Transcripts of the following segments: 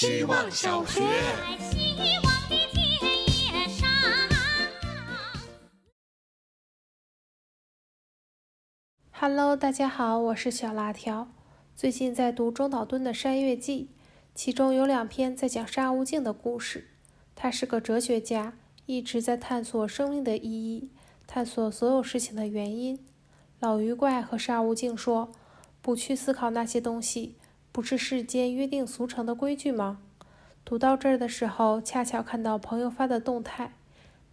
希望小学。Hello，大家好，我是小辣条。最近在读中岛敦的《山月记》，其中有两篇在讲沙悟净的故事。他是个哲学家，一直在探索生命的意义，探索所有事情的原因。老鱼怪和沙悟净说：“不去思考那些东西，不是世间约定俗成的规矩吗？”读到这儿的时候，恰巧看到朋友发的动态：“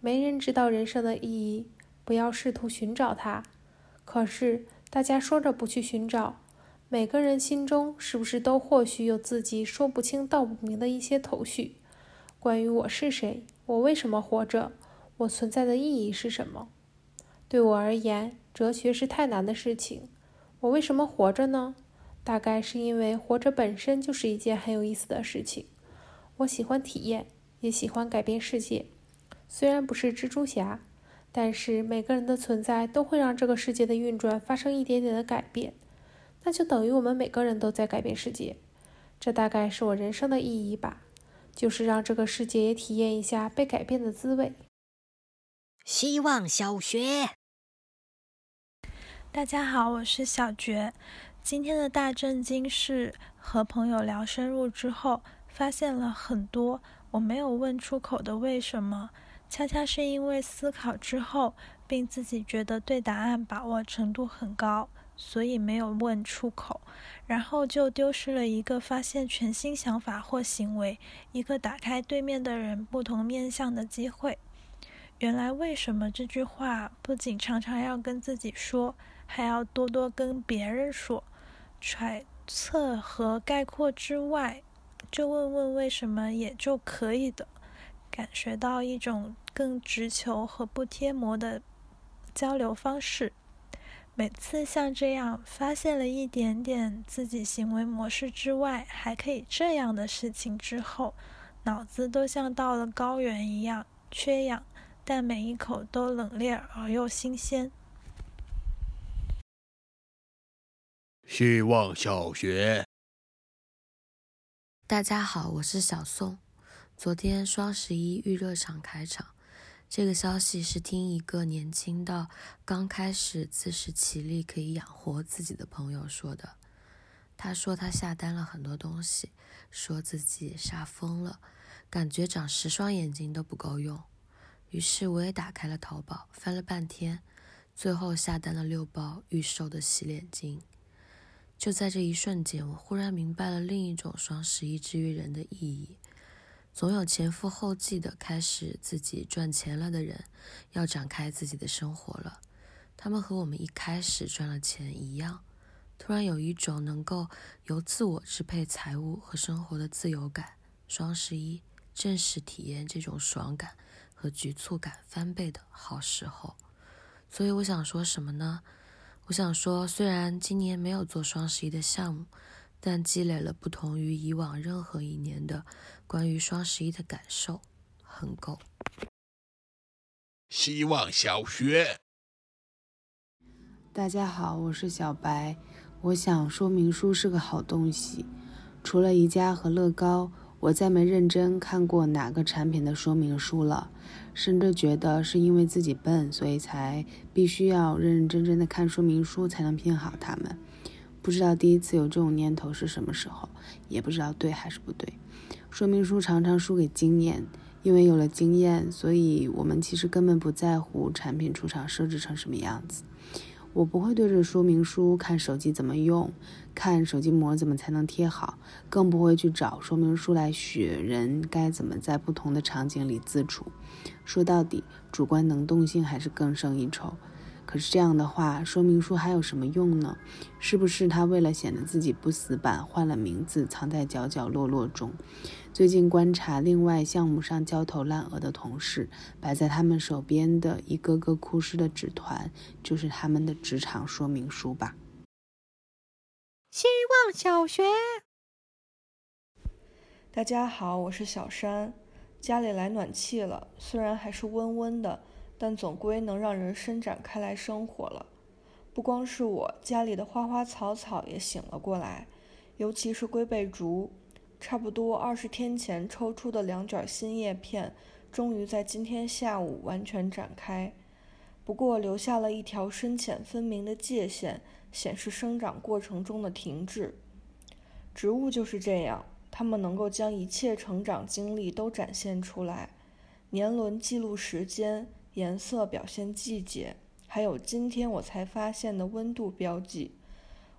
没人知道人生的意义，不要试图寻找它。”可是大家说着不去寻找，每个人心中是不是都或许有自己说不清道不明的一些头绪？关于我是谁，我为什么活着，我存在的意义是什么？对我而言，哲学是太难的事情。我为什么活着呢？大概是因为活着本身就是一件很有意思的事情。我喜欢体验，也喜欢改变世界。虽然不是蜘蛛侠，但是每个人的存在都会让这个世界的运转发生一点点的改变。那就等于我们每个人都在改变世界。这大概是我人生的意义吧。就是让这个世界也体验一下被改变的滋味。希望小学，大家好，我是小觉。今天的大震惊是和朋友聊深入之后，发现了很多我没有问出口的为什么。恰恰是因为思考之后，并自己觉得对答案把握程度很高。所以没有问出口，然后就丢失了一个发现全新想法或行为，一个打开对面的人不同面相的机会。原来为什么这句话不仅常常要跟自己说，还要多多跟别人说？揣测和概括之外，就问问为什么也就可以的。感觉到一种更直球和不贴膜的交流方式。每次像这样发现了一点点自己行为模式之外还可以这样的事情之后，脑子都像到了高原一样缺氧，但每一口都冷冽而又新鲜。希望小学，大家好，我是小宋。昨天双十一预热场开场。这个消息是听一个年轻到刚开始自食其力可以养活自己的朋友说的。他说他下单了很多东西，说自己杀疯了，感觉长十双眼睛都不够用。于是我也打开了淘宝，翻了半天，最后下单了六包预售的洗脸巾。就在这一瞬间，我忽然明白了另一种双十一之于人的意义。总有前赴后继的开始自己赚钱了的人，要展开自己的生活了。他们和我们一开始赚了钱一样，突然有一种能够由自我支配财务和生活的自由感。双十一正是体验这种爽感和局促感翻倍的好时候。所以我想说什么呢？我想说，虽然今年没有做双十一的项目。但积累了不同于以往任何一年的关于双十一的感受，很够。希望小学，大家好，我是小白。我想说明书是个好东西。除了宜家和乐高，我再没认真看过哪个产品的说明书了，甚至觉得是因为自己笨，所以才必须要认认真真的看说明书才能拼好它们。不知道第一次有这种念头是什么时候，也不知道对还是不对。说明书常常输给经验，因为有了经验，所以我们其实根本不在乎产品出厂设置成什么样子。我不会对着说明书看手机怎么用，看手机膜怎么才能贴好，更不会去找说明书来学人该怎么在不同的场景里自处。说到底，主观能动性还是更胜一筹。可是这样的话，说明书还有什么用呢？是不是他为了显得自己不死板，换了名字，藏在角角落落中？最近观察另外项目上焦头烂额的同事，摆在他们手边的一个个枯湿的纸团，就是他们的职场说明书吧。希望小学，大家好，我是小山，家里来暖气了，虽然还是温温的。但总归能让人伸展开来生活了。不光是我，家里的花花草草也醒了过来，尤其是龟背竹。差不多二十天前抽出的两卷新叶片，终于在今天下午完全展开，不过留下了一条深浅分明的界限，显示生长过程中的停滞。植物就是这样，它们能够将一切成长经历都展现出来。年轮记录时间，颜色表现季节，还有今天我才发现的温度标记。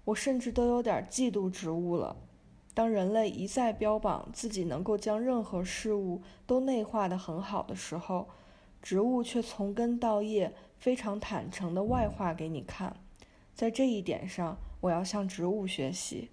我甚至都有点嫉妒植物了。当人类一再标榜自己能够将任何事物都内化得很好的时候，植物却从根到叶非常坦诚地外化给你看。在这一点上，我要向植物学习。